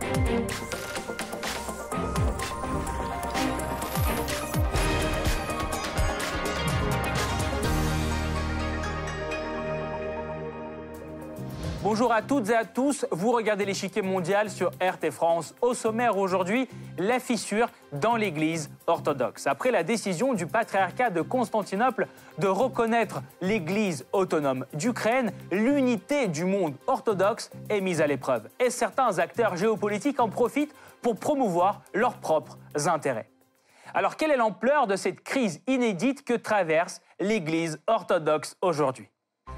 Thank you. Bonjour à toutes et à tous, vous regardez l'échiquier mondial sur RT France. Au sommaire aujourd'hui, la fissure dans l'Église orthodoxe. Après la décision du patriarcat de Constantinople de reconnaître l'Église autonome d'Ukraine, l'unité du monde orthodoxe est mise à l'épreuve. Et certains acteurs géopolitiques en profitent pour promouvoir leurs propres intérêts. Alors quelle est l'ampleur de cette crise inédite que traverse l'Église orthodoxe aujourd'hui?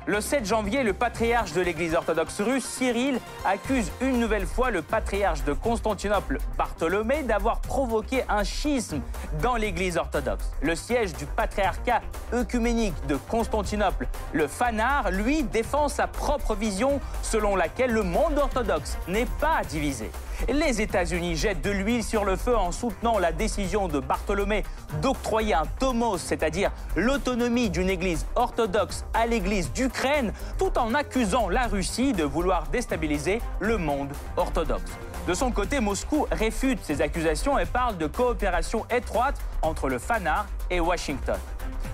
Le 7 janvier, le patriarche de l'Église orthodoxe russe, Cyril, accuse une nouvelle fois le patriarche de Constantinople, Bartholomé, d'avoir provoqué un schisme dans l'Église orthodoxe. Le siège du patriarcat œcuménique de Constantinople, le Fanar, lui, défend sa propre vision selon laquelle le monde orthodoxe n'est pas divisé. Les États-Unis jettent de l'huile sur le feu en soutenant la décision de Bartholomé d'octroyer un tomos, c'est-à-dire l'autonomie d'une église orthodoxe à l'église d'Ukraine, tout en accusant la Russie de vouloir déstabiliser le monde orthodoxe. De son côté, Moscou réfute ces accusations et parle de coopération étroite entre le Fanar et Washington.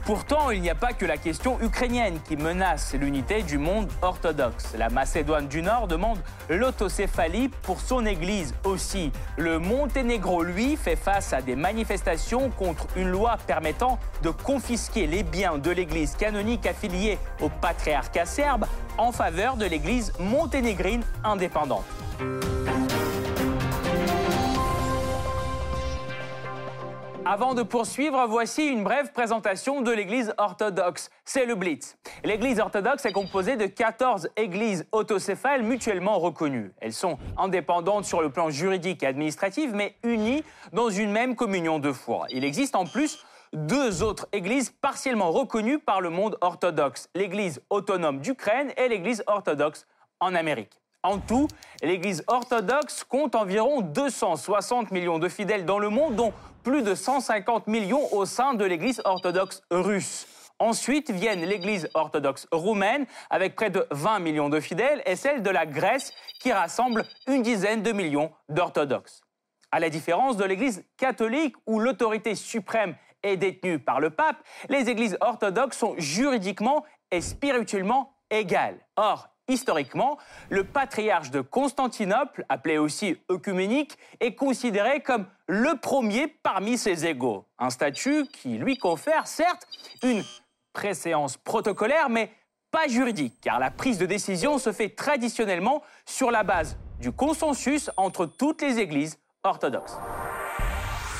Pourtant, il n'y a pas que la question ukrainienne qui menace l'unité du monde orthodoxe. La Macédoine du Nord demande l'autocéphalie pour son église aussi. Le Monténégro, lui, fait face à des manifestations contre une loi permettant de confisquer les biens de l'église canonique affiliée au patriarcat serbe en faveur de l'église monténégrine indépendante. Avant de poursuivre, voici une brève présentation de l'Église orthodoxe. C'est le Blitz. L'Église orthodoxe est composée de 14 églises autocéphales mutuellement reconnues. Elles sont indépendantes sur le plan juridique et administratif, mais unies dans une même communion de foi. Il existe en plus deux autres églises partiellement reconnues par le monde orthodoxe, l'Église autonome d'Ukraine et l'Église orthodoxe en Amérique. En tout, l'Église orthodoxe compte environ 260 millions de fidèles dans le monde, dont plus de 150 millions au sein de l'Église orthodoxe russe. Ensuite viennent l'Église orthodoxe roumaine, avec près de 20 millions de fidèles, et celle de la Grèce, qui rassemble une dizaine de millions d'orthodoxes. À la différence de l'Église catholique, où l'autorité suprême est détenue par le pape, les églises orthodoxes sont juridiquement et spirituellement égales. Or, Historiquement, le patriarche de Constantinople, appelé aussi œcuménique, est considéré comme le premier parmi ses égaux. Un statut qui lui confère certes une préséance protocolaire, mais pas juridique, car la prise de décision se fait traditionnellement sur la base du consensus entre toutes les églises orthodoxes.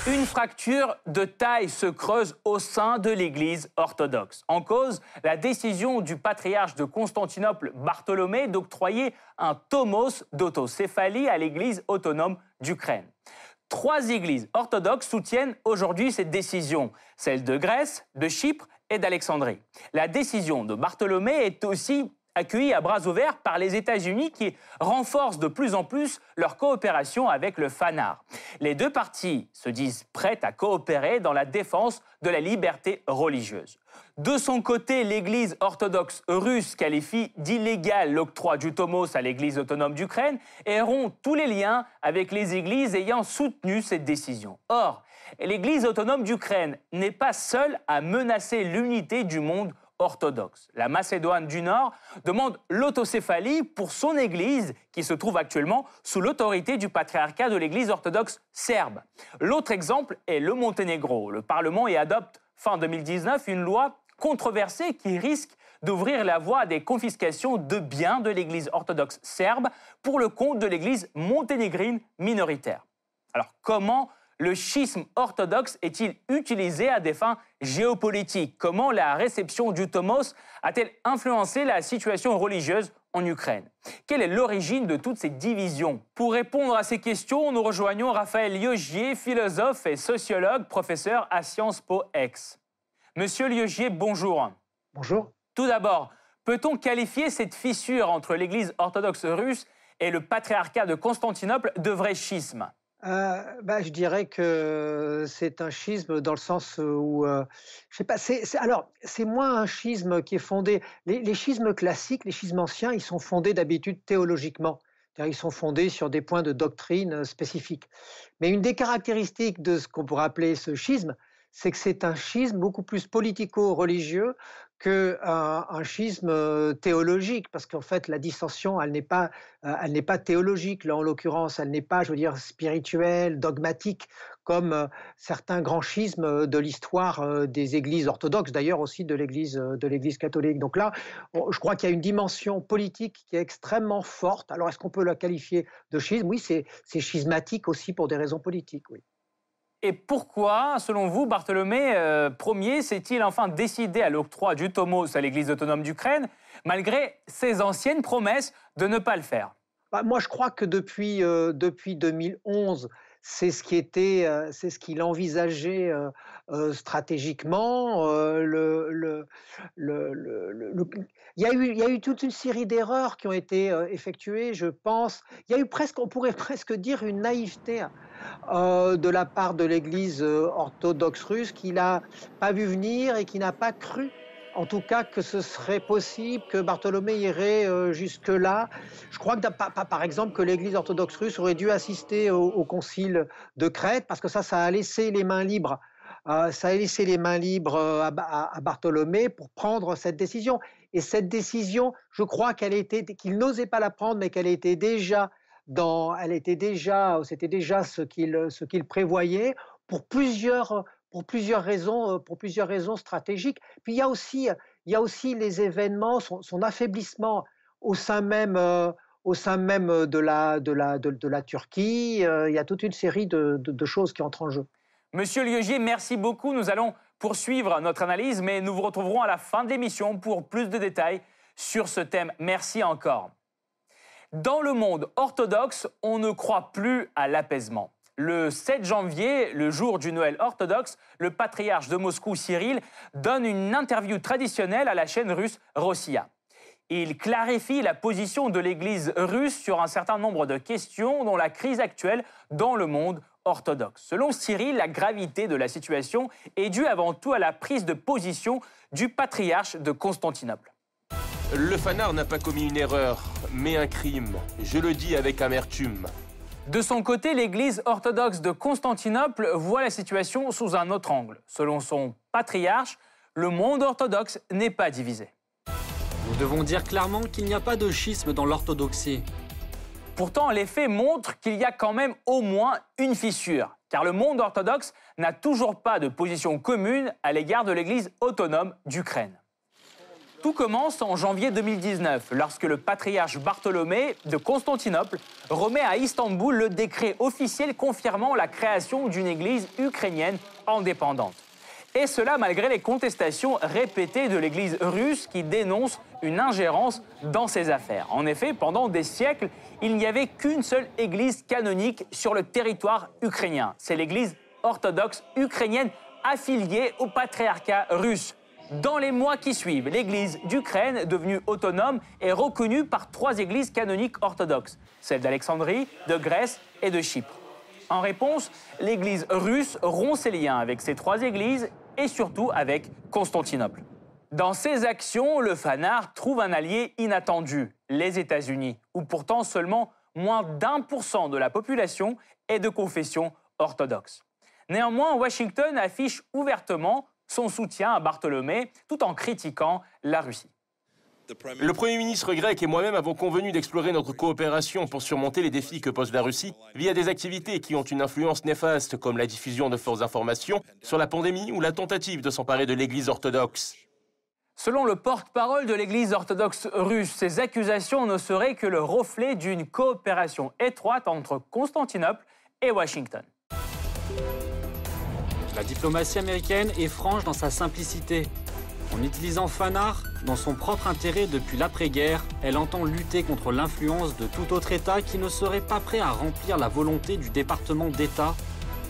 Une fracture de taille se creuse au sein de l'Église orthodoxe. En cause, la décision du patriarche de Constantinople, Bartholomé, d'octroyer un tomos d'autocéphalie à l'Église autonome d'Ukraine. Trois églises orthodoxes soutiennent aujourd'hui cette décision, celle de Grèce, de Chypre et d'Alexandrie. La décision de Bartholomé est aussi accueillis à bras ouverts par les États-Unis qui renforcent de plus en plus leur coopération avec le FANAR. Les deux parties se disent prêtes à coopérer dans la défense de la liberté religieuse. De son côté, l'Église orthodoxe russe qualifie d'illégal l'octroi du tomos à l'Église autonome d'Ukraine et rompt tous les liens avec les églises ayant soutenu cette décision. Or, l'Église autonome d'Ukraine n'est pas seule à menacer l'unité du monde orthodoxe. La Macédoine du Nord demande l'autocéphalie pour son Église qui se trouve actuellement sous l'autorité du patriarcat de l'Église orthodoxe serbe. L'autre exemple est le Monténégro. Le Parlement y adopte fin 2019 une loi controversée qui risque d'ouvrir la voie à des confiscations de biens de l'Église orthodoxe serbe pour le compte de l'Église monténégrine minoritaire. Alors comment le schisme orthodoxe est-il utilisé à des fins géopolitiques? Comment la réception du Tomos a-t-elle influencé la situation religieuse en Ukraine? Quelle est l'origine de toutes ces divisions? Pour répondre à ces questions, nous rejoignons Raphaël Liogier, philosophe et sociologue, professeur à Sciences Po Ex. Monsieur Liogier, bonjour. Bonjour. Tout d'abord, peut-on qualifier cette fissure entre l'Église orthodoxe russe et le patriarcat de Constantinople de vrai schisme? Euh, bah, je dirais que c'est un schisme dans le sens où, euh, je sais pas, alors c'est moins un schisme qui est fondé. Les, schismes classiques, les schismes anciens, ils sont fondés d'habitude théologiquement. Ils sont fondés sur des points de doctrine spécifiques. Mais une des caractéristiques de ce qu'on pourrait appeler ce schisme, c'est que c'est un schisme beaucoup plus politico-religieux qu'un un schisme euh, théologique, parce qu'en fait, la dissension, elle n'est pas, euh, elle n'est pas théologique, là, en l'occurrence, elle n'est pas, je veux dire, spirituelle, dogmatique, comme euh, certains grands schismes de l'histoire des églises orthodoxes, d'ailleurs aussi de l'église, de l'église catholique. Donc là, je crois qu'il y a une dimension politique qui est extrêmement forte. Alors, est-ce qu'on peut la qualifier de schisme? Oui, c'est schismatique aussi pour des raisons politiques, oui. Et pourquoi, selon vous, Bartholomé euh, Ier s'est-il enfin décidé à l'octroi du Tomos à l'Église autonome d'Ukraine, malgré ses anciennes promesses de ne pas le faire? Bah, Moi, je crois que depuis, euh, depuis 2011, c'est ce qui était, euh, c'est ce qu'il envisageait euh, euh, stratégiquement. Il, y a eu, toute une série d'erreurs qui ont été effectuées, je pense. Il y a eu presque, on pourrait presque dire, une naïveté de la part de l'Église orthodoxe russe qui n'a pas vu venir et qui n'a pas cru en tout cas que ce serait possible que Bartholomé irait euh, jusque-là. Je crois que, par exemple, que l'Église orthodoxe russe aurait dû assister au, concile de Crète, parce que ça, ça a laissé les mains libres. Euh, ça a laissé les mains libres euh, à, Bartholomé pour prendre cette décision. Et cette décision, je crois qu'elle était, qu'il n'osait pas la prendre, mais qu'elle était déjà dans, elle était déjà, c'était déjà ce qu'il, ce qu'il prévoyait pour plusieurs pour plusieurs raisons, euh, pour plusieurs raisons stratégiques. Puis il y a aussi, il y a aussi les événements, son, affaiblissement au sein même, euh, au sein même de la, de la, de, la Turquie. Euh, il y a toute une série de, de, choses qui entrent en jeu. Monsieur Lieugier, merci beaucoup. Nous allons poursuivre notre analyse, mais nous vous retrouverons à la fin de l'émission pour plus de détails sur ce thème. Merci encore. Dans le monde orthodoxe, on ne croit plus à l'apaisement. Le 7 janvier, le jour du Noël orthodoxe, le patriarche de Moscou, Cyril, donne une interview traditionnelle à la chaîne russe Rossiya. Il clarifie la position de l'Église russe sur un certain nombre de questions, dont la crise actuelle dans le monde orthodoxe. Selon Cyril, la gravité de la situation est due avant tout à la prise de position du patriarche de Constantinople. Le fanard n'a pas commis une erreur, mais un crime. Je le dis avec amertume. De son côté, l'Église orthodoxe de Constantinople voit la situation sous un autre angle. Selon son patriarche, le monde orthodoxe n'est pas divisé. Nous devons dire clairement qu'il n'y a pas de schisme dans l'orthodoxie. Pourtant, les faits montrent qu'il y a quand même au moins une fissure, car le monde orthodoxe n'a toujours pas de position commune à l'égard de l'Église autonome d'Ukraine. Tout commence en janvier 2019, lorsque le patriarche Bartholomé de Constantinople remet à Istanbul le décret officiel confirmant la création d'une église ukrainienne indépendante. Et cela malgré les contestations répétées de l'église russe qui dénonce une ingérence dans ses affaires. En effet, pendant des siècles, il n'y avait qu'une seule église canonique sur le territoire ukrainien. C'est l'église orthodoxe ukrainienne affiliée au patriarcat russe. Dans les mois qui suivent, l'église d'Ukraine, devenue autonome, est reconnue par trois églises canoniques orthodoxes, celles d'Alexandrie, de Grèce et de Chypre. En réponse, l'église russe rompt ses liens avec ces trois églises et surtout avec Constantinople. Dans ses actions, le fanard trouve un allié inattendu, les États-Unis, où pourtant seulement moins d'un pour cent de la population est de confession orthodoxe. Néanmoins, Washington affiche ouvertement son soutien à Bartholomé tout en critiquant la Russie. Le Premier ministre grec et moi-même avons convenu d'explorer notre coopération pour surmonter les défis que pose la Russie via des activités qui ont une influence néfaste comme la diffusion de fausses informations sur la pandémie ou la tentative de s'emparer de l'Église orthodoxe. Selon le porte-parole de l'Église orthodoxe russe, ces accusations ne seraient que le reflet d'une coopération étroite entre Constantinople et Washington. La diplomatie américaine est franche dans sa simplicité. En utilisant Fanard, dans son propre intérêt depuis l'après-guerre, elle entend lutter contre l'influence de tout autre État qui ne serait pas prêt à remplir la volonté du département d'État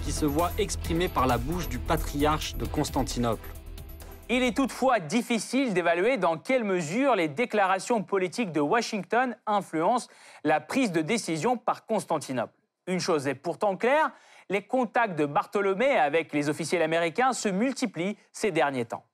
qui se voit exprimée par la bouche du patriarche de Constantinople. Il est toutefois difficile d'évaluer dans quelle mesure les déclarations politiques de Washington influencent la prise de décision par Constantinople. Une chose est pourtant claire, les contacts de Bartholomé avec les officiels américains se multiplient ces derniers temps.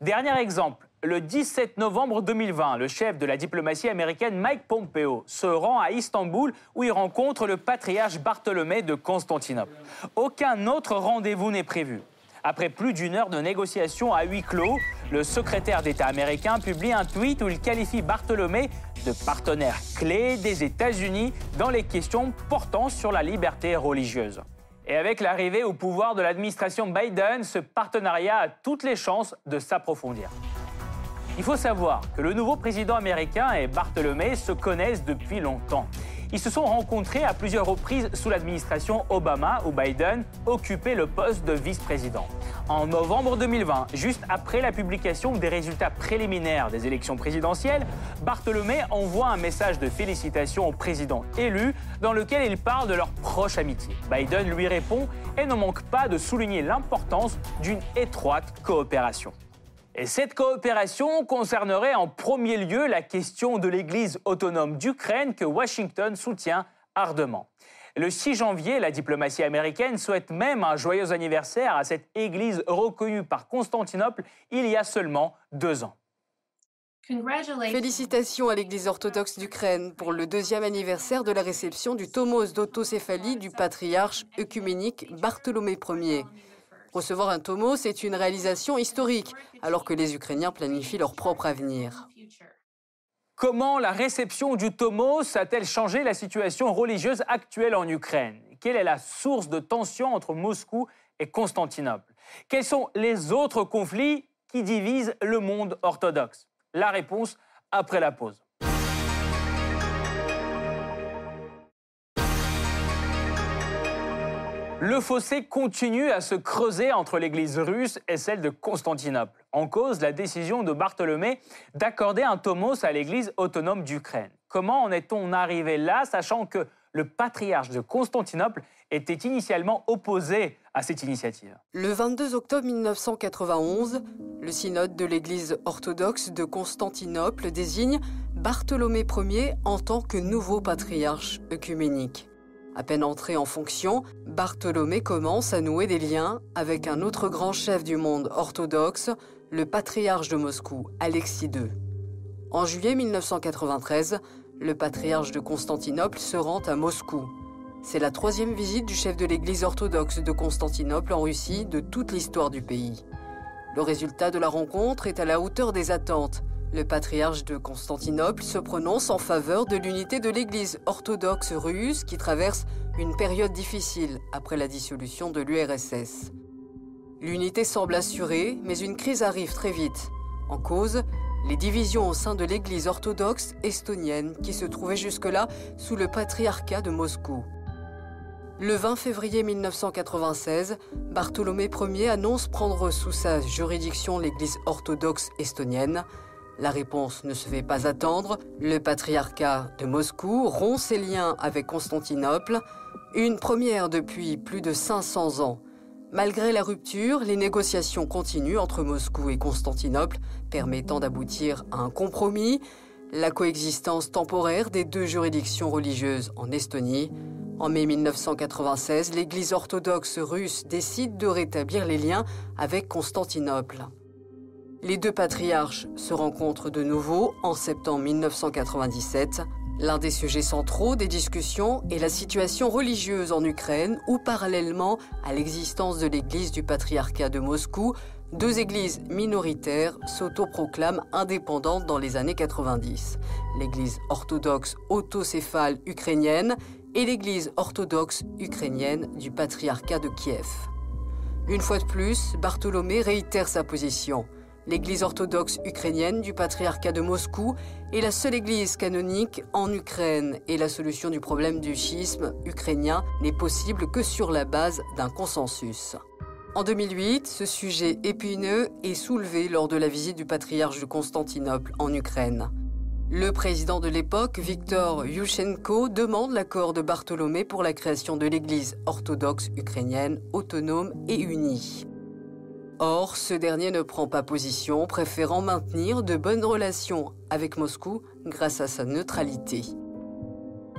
Dernier exemple, le 17 novembre 2020, le chef de la diplomatie américaine Mike Pompeo se rend à Istanbul où il rencontre le patriarche Bartholomé de Constantinople. Aucun autre rendez-vous n'est prévu. Après plus d'une heure de négociations à huis clos, le secrétaire d'État américain publie un tweet où il qualifie Bartholomé de partenaire clé des États-Unis dans les questions portant sur la liberté religieuse. Et avec l'arrivée au pouvoir de l'administration Biden, ce partenariat a toutes les chances de s'approfondir. Il faut savoir que le nouveau président américain et Bartholomé se connaissent depuis longtemps. Ils se sont rencontrés à plusieurs reprises sous l'administration Obama où Biden occupait le poste de vice-président. En novembre 2020, juste après la publication des résultats préliminaires des élections présidentielles, Bartholomé envoie un message de félicitations au président élu dans lequel il parle de leur proche amitié. Biden lui répond et ne manque pas de souligner l'importance d'une étroite coopération. Et cette coopération concernerait en premier lieu la question de l'Église autonome d'Ukraine que Washington soutient ardemment. Le 6 janvier, la diplomatie américaine souhaite même un joyeux anniversaire à cette Église reconnue par Constantinople il y a seulement deux ans. Félicitations à l'Église orthodoxe d'Ukraine pour le deuxième anniversaire de la réception du tomos d'autocéphalie du patriarche œcuménique Bartholomé Ier. Recevoir un tomos est une réalisation historique, alors que les Ukrainiens planifient leur propre avenir. Comment la réception du tomos a-t-elle changé la situation religieuse actuelle en Ukraine? Quelle est la source de tension entre Moscou et Constantinople? Quels sont les autres conflits qui divisent le monde orthodoxe? La réponse après la pause. Le fossé continue à se creuser entre l'Église russe et celle de Constantinople. En cause, la décision de Bartholomé d'accorder un tomos à l'Église autonome d'Ukraine. Comment en est-on arrivé là, sachant que le patriarche de Constantinople était initialement opposé à cette initiative? Le 22 octobre 1991, le synode de l'Église orthodoxe de Constantinople désigne Bartholomé Ier en tant que nouveau patriarche œcuménique. À peine entré en fonction, Bartholomé commence à nouer des liens avec un autre grand chef du monde orthodoxe, le patriarche de Moscou, Alexis II. En juillet 1993, le patriarche de Constantinople se rend à Moscou. C'est la troisième visite du chef de l'Église orthodoxe de Constantinople en Russie de toute l'histoire du pays. Le résultat de la rencontre est à la hauteur des attentes. Le patriarche de Constantinople se prononce en faveur de l'unité de l'Église orthodoxe russe qui traverse une période difficile après la dissolution de l'URSS. L'unité semble assurée, mais une crise arrive très vite. En cause, les divisions au sein de l'Église orthodoxe estonienne qui se trouvait jusque-là sous le patriarcat de Moscou. Le 20 février 1996, Bartholomé Ier annonce prendre sous sa juridiction l'Église orthodoxe estonienne. La réponse ne se fait pas attendre. Le patriarcat de Moscou rompt ses liens avec Constantinople, une première depuis plus de 500 ans. Malgré la rupture, les négociations continuent entre Moscou et Constantinople, permettant d'aboutir à un compromis, la coexistence temporaire des deux juridictions religieuses en Estonie. En mai 1996, l'Église orthodoxe russe décide de rétablir les liens avec Constantinople. Les deux patriarches se rencontrent de nouveau en septembre 1997. L'un des sujets centraux des discussions est la situation religieuse en Ukraine où parallèlement à l'existence de l'église du patriarcat de Moscou, deux églises minoritaires s'autoproclament indépendantes dans les années 90. L'église orthodoxe autocéphale ukrainienne et l'église orthodoxe ukrainienne du patriarcat de Kiev. Une fois de plus, Bartholomé réitère sa position l'église orthodoxe ukrainienne du patriarcat de Moscou est la seule église canonique en Ukraine et la solution du problème du schisme ukrainien n'est possible que sur la base d'un consensus. En 2008, ce sujet épineux est soulevé lors de la visite du patriarche de Constantinople en Ukraine. Le président de l'époque, Viktor Yushchenko, demande l'accord de Bartholomé pour la création de l'église orthodoxe ukrainienne autonome et unie. Or, ce dernier ne prend pas position, préférant maintenir de bonnes relations avec Moscou grâce à sa neutralité.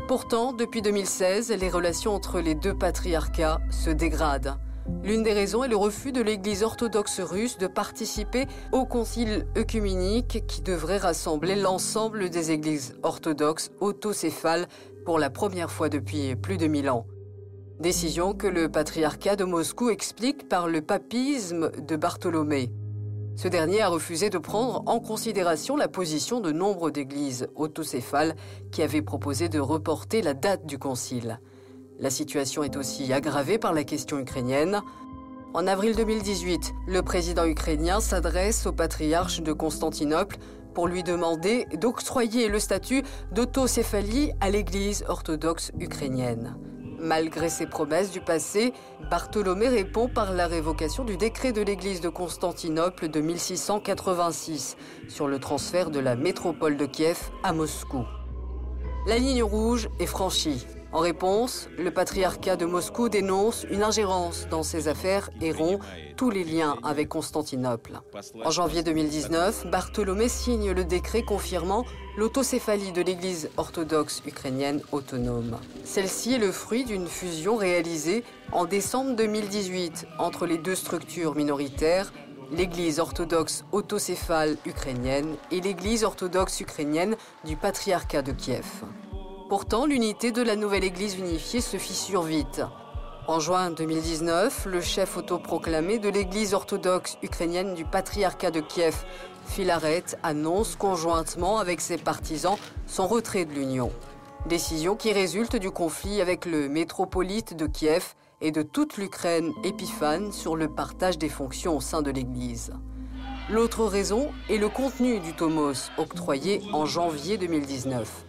Pourtant, depuis 2016, les relations entre les deux patriarcats se dégradent. L'une des raisons est le refus de l'Église orthodoxe russe de participer au concile œcuménique qui devrait rassembler l'ensemble des églises orthodoxes autocéphales pour la première fois depuis plus de mille ans. Décision que le patriarcat de Moscou explique par le papisme de Bartholomé. Ce dernier a refusé de prendre en considération la position de nombre d'églises autocéphales qui avaient proposé de reporter la date du concile. La situation est aussi aggravée par la question ukrainienne. En avril 2018, le président ukrainien s'adresse au patriarche de Constantinople pour lui demander d'octroyer le statut d'autocéphalie à l'Église orthodoxe ukrainienne. Malgré ses promesses du passé, Bartholomé répond par la révocation du décret de l'Église de Constantinople de 1686 sur le transfert de la métropole de Kiev à Moscou. La ligne rouge est franchie. En réponse, le patriarcat de Moscou dénonce une ingérence dans ses affaires et rompt tous les liens avec Constantinople. En janvier 2019, Bartholomé signe le décret confirmant l'autocéphalie de l'Église orthodoxe ukrainienne autonome. Celle-ci est le fruit d'une fusion réalisée en décembre 2018 entre les deux structures minoritaires l'Église orthodoxe autocéphale ukrainienne et l'Église orthodoxe ukrainienne du patriarcat de Kiev. Pourtant, l'unité de la nouvelle Église unifiée se fissure vite. En juin 2019, le chef autoproclamé de l'Église orthodoxe ukrainienne du patriarcat de Kiev, Filaret, annonce conjointement avec ses partisans son retrait de l'Union. Décision qui résulte du conflit avec le métropolite de Kiev et de toute l'Ukraine épiphane sur le partage des fonctions au sein de l'Église. L'autre raison est le contenu du tomos octroyé en janvier 2019.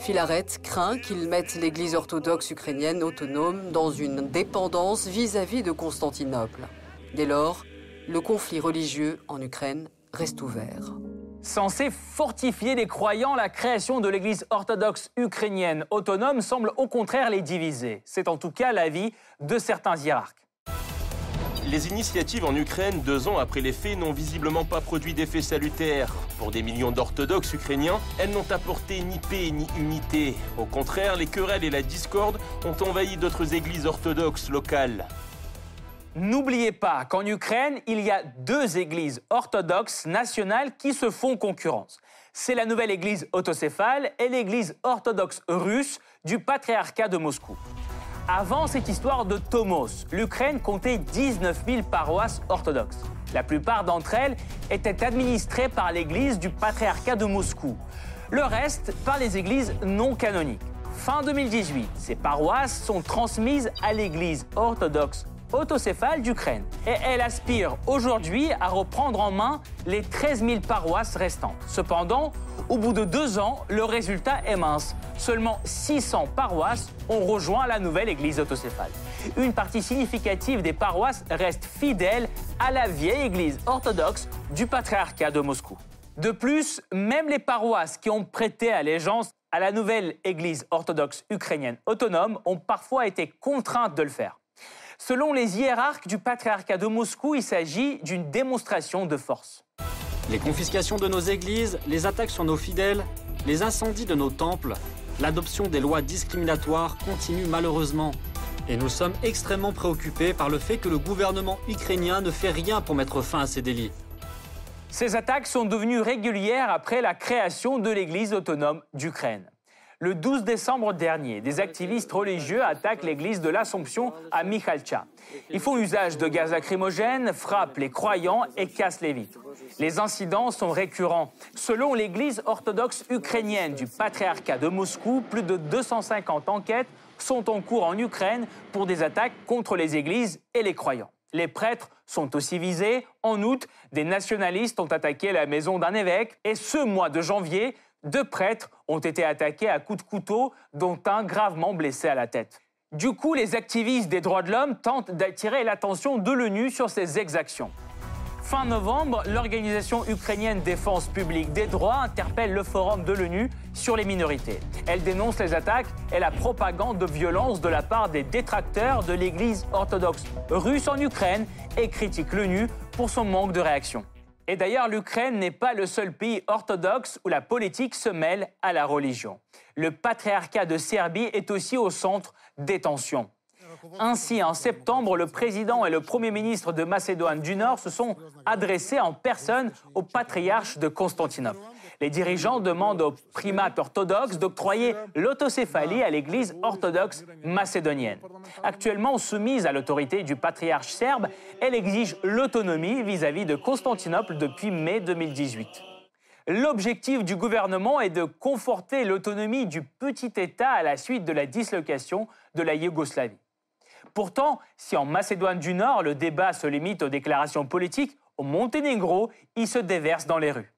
Filaret craint qu'ils mettent l'Église orthodoxe ukrainienne autonome dans une dépendance vis-à-vis de Constantinople. Dès lors, le conflit religieux en Ukraine reste ouvert. Censé fortifier les croyants, la création de l'Église orthodoxe ukrainienne autonome semble au contraire les diviser. C'est en tout cas l'avis de certains hiérarques. Les initiatives en Ukraine, deux ans après les faits, n'ont visiblement pas produit d'effet salutaire. Pour des millions d'orthodoxes ukrainiens, elles n'ont apporté ni paix ni unité. Au contraire, les querelles et la discorde ont envahi d'autres églises orthodoxes locales. N'oubliez pas qu'en Ukraine, il y a deux églises orthodoxes nationales qui se font concurrence. C'est la nouvelle église autocéphale et l'église orthodoxe russe du patriarcat de Moscou. Avant cette histoire de Tomos, l'Ukraine comptait 19 000 paroisses orthodoxes. La plupart d'entre elles étaient administrées par l'église du patriarcat de Moscou. Le reste par les églises non canoniques. Fin 2018, ces paroisses sont transmises à l'église orthodoxe autocéphale d'Ukraine. Et elle aspire aujourd'hui à reprendre en main les 13 000 paroisses restantes. Cependant, au bout de deux ans, le résultat est mince. Seulement 600 paroisses ont rejoint la nouvelle église autocéphale. Une partie significative des paroisses reste fidèle à la vieille église orthodoxe du patriarcat de Moscou. De plus, même les paroisses qui ont prêté allégeance à la nouvelle église orthodoxe ukrainienne autonome ont parfois été contraintes de le faire. Selon les hiérarques du patriarcat de Moscou, il s'agit d'une démonstration de force. Les confiscations de nos églises, les attaques sur nos fidèles, les incendies de nos temples, l'adoption des lois discriminatoires continuent malheureusement. Et nous sommes extrêmement préoccupés par le fait que le gouvernement ukrainien ne fait rien pour mettre fin à ces délits. Ces attaques sont devenues régulières après la création de l'Église autonome d'Ukraine. Le 12 décembre dernier, des activistes religieux attaquent l'église de l'Assomption à Mikhalcha. Ils font usage de gaz lacrymogènes, frappent les croyants et cassent les vitres. Les incidents sont récurrents. Selon l'église orthodoxe ukrainienne du patriarcat de Moscou, plus de 250 enquêtes sont en cours en Ukraine pour des attaques contre les églises et les croyants. Les prêtres sont aussi visés. En août, des nationalistes ont attaqué la maison d'un évêque. Et ce mois de janvier, deux prêtres ont été attaqués à coups de couteau, dont un gravement blessé à la tête. Du coup, les activistes des droits de l'homme tentent d'attirer l'attention de l'ONU sur ces exactions. Fin novembre, l'organisation ukrainienne Défense publique des droits interpelle le forum de l'ONU sur les minorités. Elle dénonce les attaques et la propagande de violence de la part des détracteurs de l'Église orthodoxe russe en Ukraine et critique l'ONU pour son manque de réaction. Et d'ailleurs, l'Ukraine n'est pas le seul pays orthodoxe où la politique se mêle à la religion. Le patriarcat de Serbie est aussi au centre des tensions. Ainsi, en septembre, le président et le premier ministre de Macédoine du Nord se sont adressés en personne au patriarche de Constantinople. Les dirigeants demandent aux primates orthodoxes d'octroyer l'autocéphalie à l'Église orthodoxe macédonienne. Actuellement soumise à l'autorité du patriarche serbe, elle exige l'autonomie vis-à-vis de Constantinople depuis mai 2018. L'objectif du gouvernement est de conforter l'autonomie du petit État à la suite de la dislocation de la Yougoslavie. Pourtant, si en Macédoine du Nord le débat se limite aux déclarations politiques, au Monténégro, il se déverse dans les rues.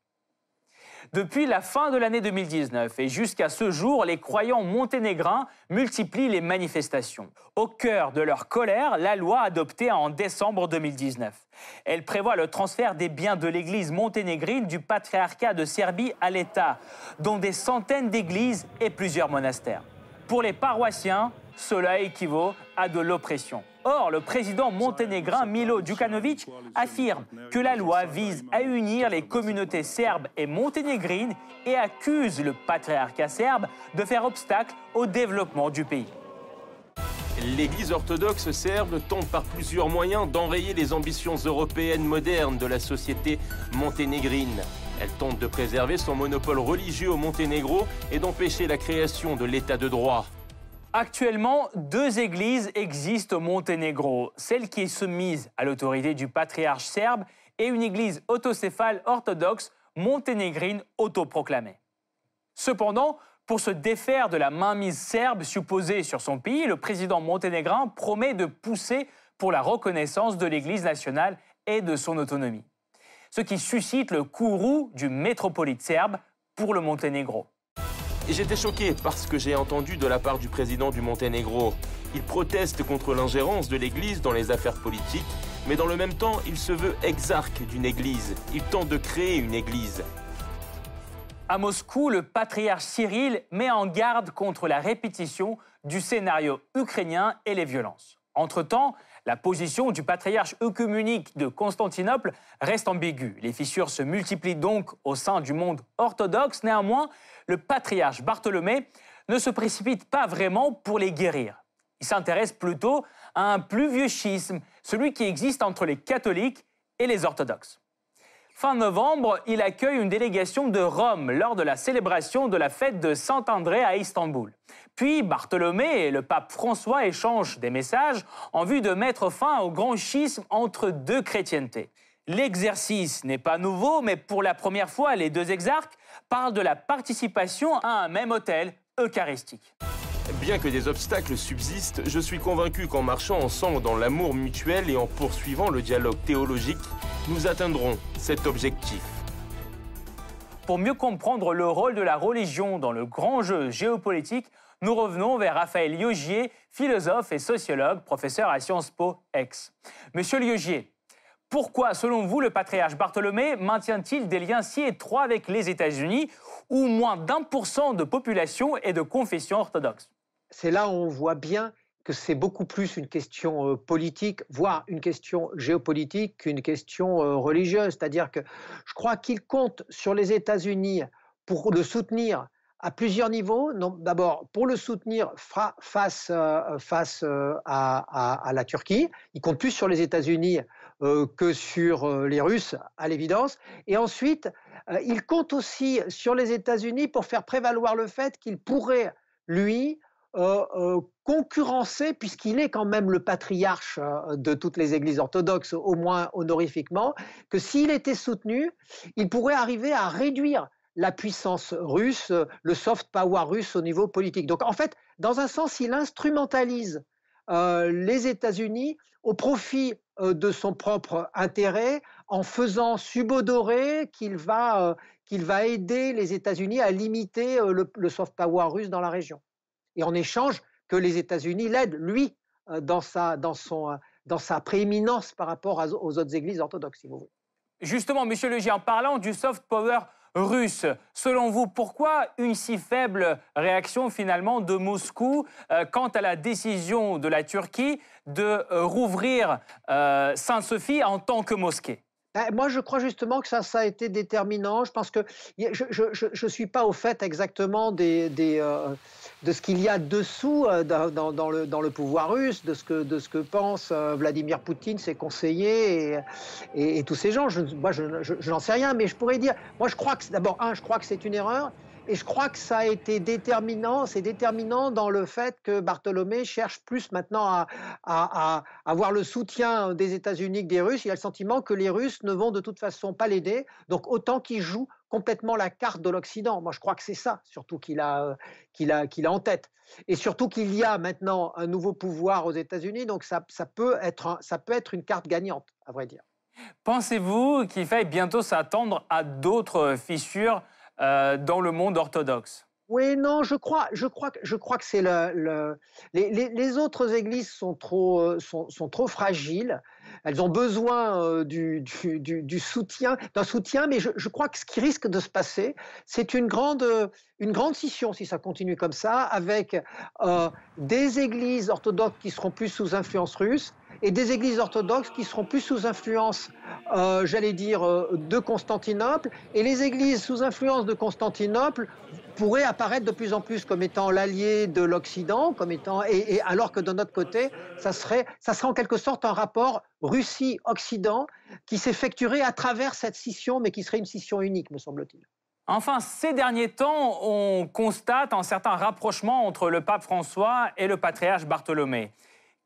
Depuis la fin de l'année 2019 et jusqu'à ce jour, les croyants monténégrins multiplient les manifestations. Au cœur de leur colère, la loi adoptée en décembre 2019. Elle prévoit le transfert des biens de l'église monténégrine du patriarcat de Serbie à l'État, dont des centaines d'églises et plusieurs monastères. Pour les paroissiens, cela équivaut à de l'oppression. Or, le président monténégrin Milo Djukanovic affirme que la loi vise à unir les communautés serbes et monténégrines et accuse le patriarcat serbe de faire obstacle au développement du pays. L'Église orthodoxe serbe tente par plusieurs moyens d'enrayer les ambitions européennes modernes de la société monténégrine. Elle tente de préserver son monopole religieux au Monténégro et d'empêcher la création de l'État de droit. Actuellement, deux églises existent au Monténégro, celle qui est soumise à l'autorité du patriarche serbe et une église autocéphale orthodoxe monténégrine autoproclamée. Cependant, pour se défaire de la mainmise serbe supposée sur son pays, le président monténégrin promet de pousser pour la reconnaissance de l'Église nationale et de son autonomie. Ce qui suscite le courroux du métropolite serbe pour le Monténégro. Et j'étais choqué parce que j'ai entendu de la part du président du Monténégro. Il proteste contre l'ingérence de l'Église dans les affaires politiques, mais dans le même temps, il se veut exarque d'une Église. Il tente de créer une Église. À Moscou, le patriarche Cyril met en garde contre la répétition du scénario ukrainien et les violences. Entre-temps, la position du patriarche œcuménique de Constantinople reste ambiguë. Les fissures se multiplient donc au sein du monde orthodoxe. Néanmoins, le patriarche Bartholomé ne se précipite pas vraiment pour les guérir. Il s'intéresse plutôt à un plus vieux schisme, celui qui existe entre les catholiques et les orthodoxes. Fin novembre, il accueille une délégation de Rome lors de la célébration de la fête de Saint-André à Istanbul. Puis Bartholomé et le pape François échangent des messages en vue de mettre fin au grand schisme entre deux chrétientés. L'exercice n'est pas nouveau, mais pour la première fois, les deux exarques parlent de la participation à un même hôtel eucharistique. Bien que des obstacles subsistent, je suis convaincu qu'en marchant ensemble dans l'amour mutuel et en poursuivant le dialogue théologique, nous atteindrons cet objectif. Pour mieux comprendre le rôle de la religion dans le grand jeu géopolitique, nous revenons vers Raphaël Liogier, philosophe et sociologue, professeur à Sciences Po Aix. Monsieur Liogier, pourquoi, selon vous, le patriarche Bartholomé maintient-il des liens si étroits avec les États-Unis, où moins d'un pour cent de population est de confession orthodoxe? C'est là où on voit bien que c'est beaucoup plus une question euh, politique, voire une question géopolitique qu'une question euh, religieuse. C'est-à-dire que je crois qu'il compte sur les États-Unis pour le soutenir à plusieurs niveaux. D'abord, pour le soutenir face, euh, face à, à, la Turquie. Il compte plus sur les États-Unis que sur euh, les Russes, à l'évidence. Et ensuite, euh, il compte aussi sur les États-Unis pour faire prévaloir le fait qu'il pourrait, lui, concurrencer, puisqu'il est quand même le patriarche de toutes les églises orthodoxes, au moins honorifiquement, que s'il était soutenu, il pourrait arriver à réduire la puissance russe, le soft power russe au niveau politique. Donc en fait, dans un sens, il instrumentalise les États-Unis au profit euh, de son propre intérêt en faisant subodorer qu'il va, euh, va aider les États-Unis à limiter euh, le, soft power russe dans la région. Et en échange, que les États-Unis l'aident, lui, dans sa, dans, son, dans sa prééminence par rapport aux autres églises orthodoxes, si vous voulez. Justement, Monsieur Legier, en parlant du soft power russe. Selon vous, pourquoi une si faible réaction finalement de Moscou euh, quant à la décision de la Turquie de euh, rouvrir euh, Sainte-Sophie en tant que mosquée? Ben, moi, je crois justement que ça, a été déterminant. Je pense que je ne suis pas au fait exactement des, de ce qu'il y a dessous euh, dans, le, pouvoir russe, de ce que, de pense euh, Vladimir Poutine, ses conseillers et, et, tous ces gens. Je, moi, je, n'en sais rien, mais je pourrais dire, moi, je crois que, d'abord, un, je crois que c'est une erreur. Et je crois que ça a été déterminant, c'est déterminant dans le fait que Bartholomé cherche plus maintenant à, à, avoir le soutien des États-Unis que des Russes. Il a le sentiment que les Russes ne vont de toute façon pas l'aider, donc autant qu'il joue complètement la carte de l'Occident. Moi, je crois que c'est ça, surtout qu'il a, qu'il a, qu'il a en tête. Et surtout qu'il y a maintenant un nouveau pouvoir aux États-Unis, donc ça, ça, peut être ça peut être une carte gagnante, à vrai dire. Pensez-vous qu'il faille bientôt s'attendre à d'autres fissures euh, dans le monde orthodoxe? Oui, non, je crois, je crois, je crois que c'est le, les, les, autres églises sont trop, euh, sont, sont, trop fragiles. Elles ont besoin euh, soutien, d'un soutien, mais je, crois que ce qui risque de se passer, c'est une grande, une grande scission si ça continue comme ça, avec des églises orthodoxes qui seront plus sous influence russe et des églises orthodoxes qui seront plus sous influence, euh, j'allais dire, euh, de Constantinople. Et les églises sous influence de Constantinople pourraient apparaître de plus en plus comme étant l'allié de l'Occident, comme étant, et, alors que de notre côté, ça serait, ça serait en quelque sorte un rapport Russie-Occident qui s'effectuerait à travers cette scission, mais qui serait une scission unique, me semble-t-il. Enfin, ces derniers temps, on constate un certain rapprochement entre le pape François et le patriarche Bartholomé.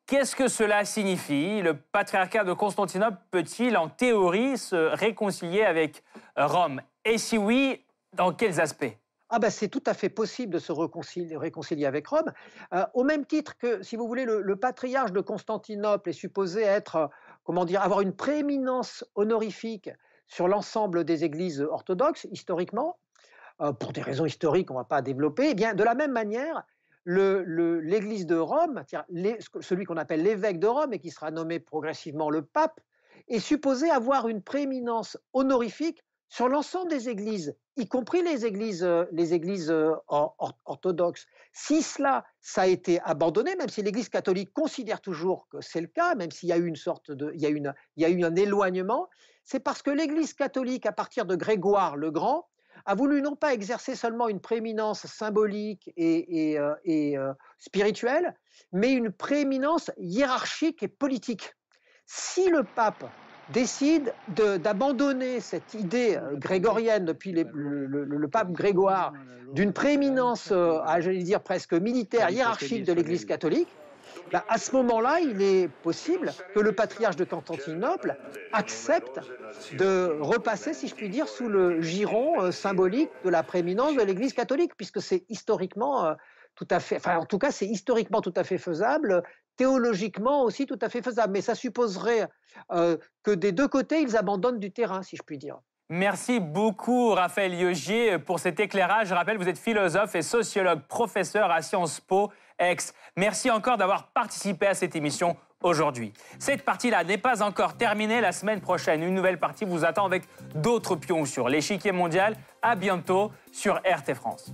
Qu'est-ce que cela signifie? Le patriarcat de Constantinople peut-il en théorie se réconcilier avec Rome? Et si oui, dans quels aspects? Ah ben c'est tout à fait possible de se réconcilier, avec Rome, euh, au même titre que, si vous voulez, le, patriarche de Constantinople est supposé être, comment dire, avoir une prééminence honorifique sur l'ensemble des églises orthodoxes, historiquement, euh, pour des raisons historiques, on ne va pas développer. Eh bien, de la même manière, l'Église de Rome, celui qu'on appelle l'évêque de Rome et qui sera nommé progressivement le pape, est supposé avoir une prééminence honorifique sur l'ensemble des églises, y compris les églises, euh, les églises euh, orthodoxes. Si cela, ça a été abandonné, même si l'Église catholique considère toujours que c'est le cas, même s'il y a eu une sorte de, il y a, une, il y a eu un éloignement, c'est parce que l'Église catholique, à partir de Grégoire le Grand, a voulu non pas exercer seulement une prééminence symbolique et, euh, euh, spirituelle, mais une prééminence hiérarchique et politique. Si le pape décide d'abandonner cette idée euh, grégorienne depuis le, pape Grégoire d'une prééminence, j'allais dire presque militaire, hiérarchique de l'Église catholique, bah, à ce moment-là, il est possible que le patriarche de Constantinople accepte de repasser, si je puis dire, sous le giron euh, symbolique de la prééminence de l'Église catholique, puisque c'est historiquement euh, tout à fait, enfin en tout cas c'est historiquement tout à fait faisable, théologiquement aussi tout à fait faisable, mais ça supposerait euh, que des deux côtés ils abandonnent du terrain, si je puis dire. Merci beaucoup, Raphaël Yogier, pour cet éclairage. Je rappelle, vous êtes philosophe et sociologue, professeur à Sciences Po Ex. Merci encore d'avoir participé à cette émission aujourd'hui. Cette partie-là n'est pas encore terminée. La semaine prochaine, une nouvelle partie vous attend avec d'autres pions sur l'échiquier mondial. À bientôt sur RT France.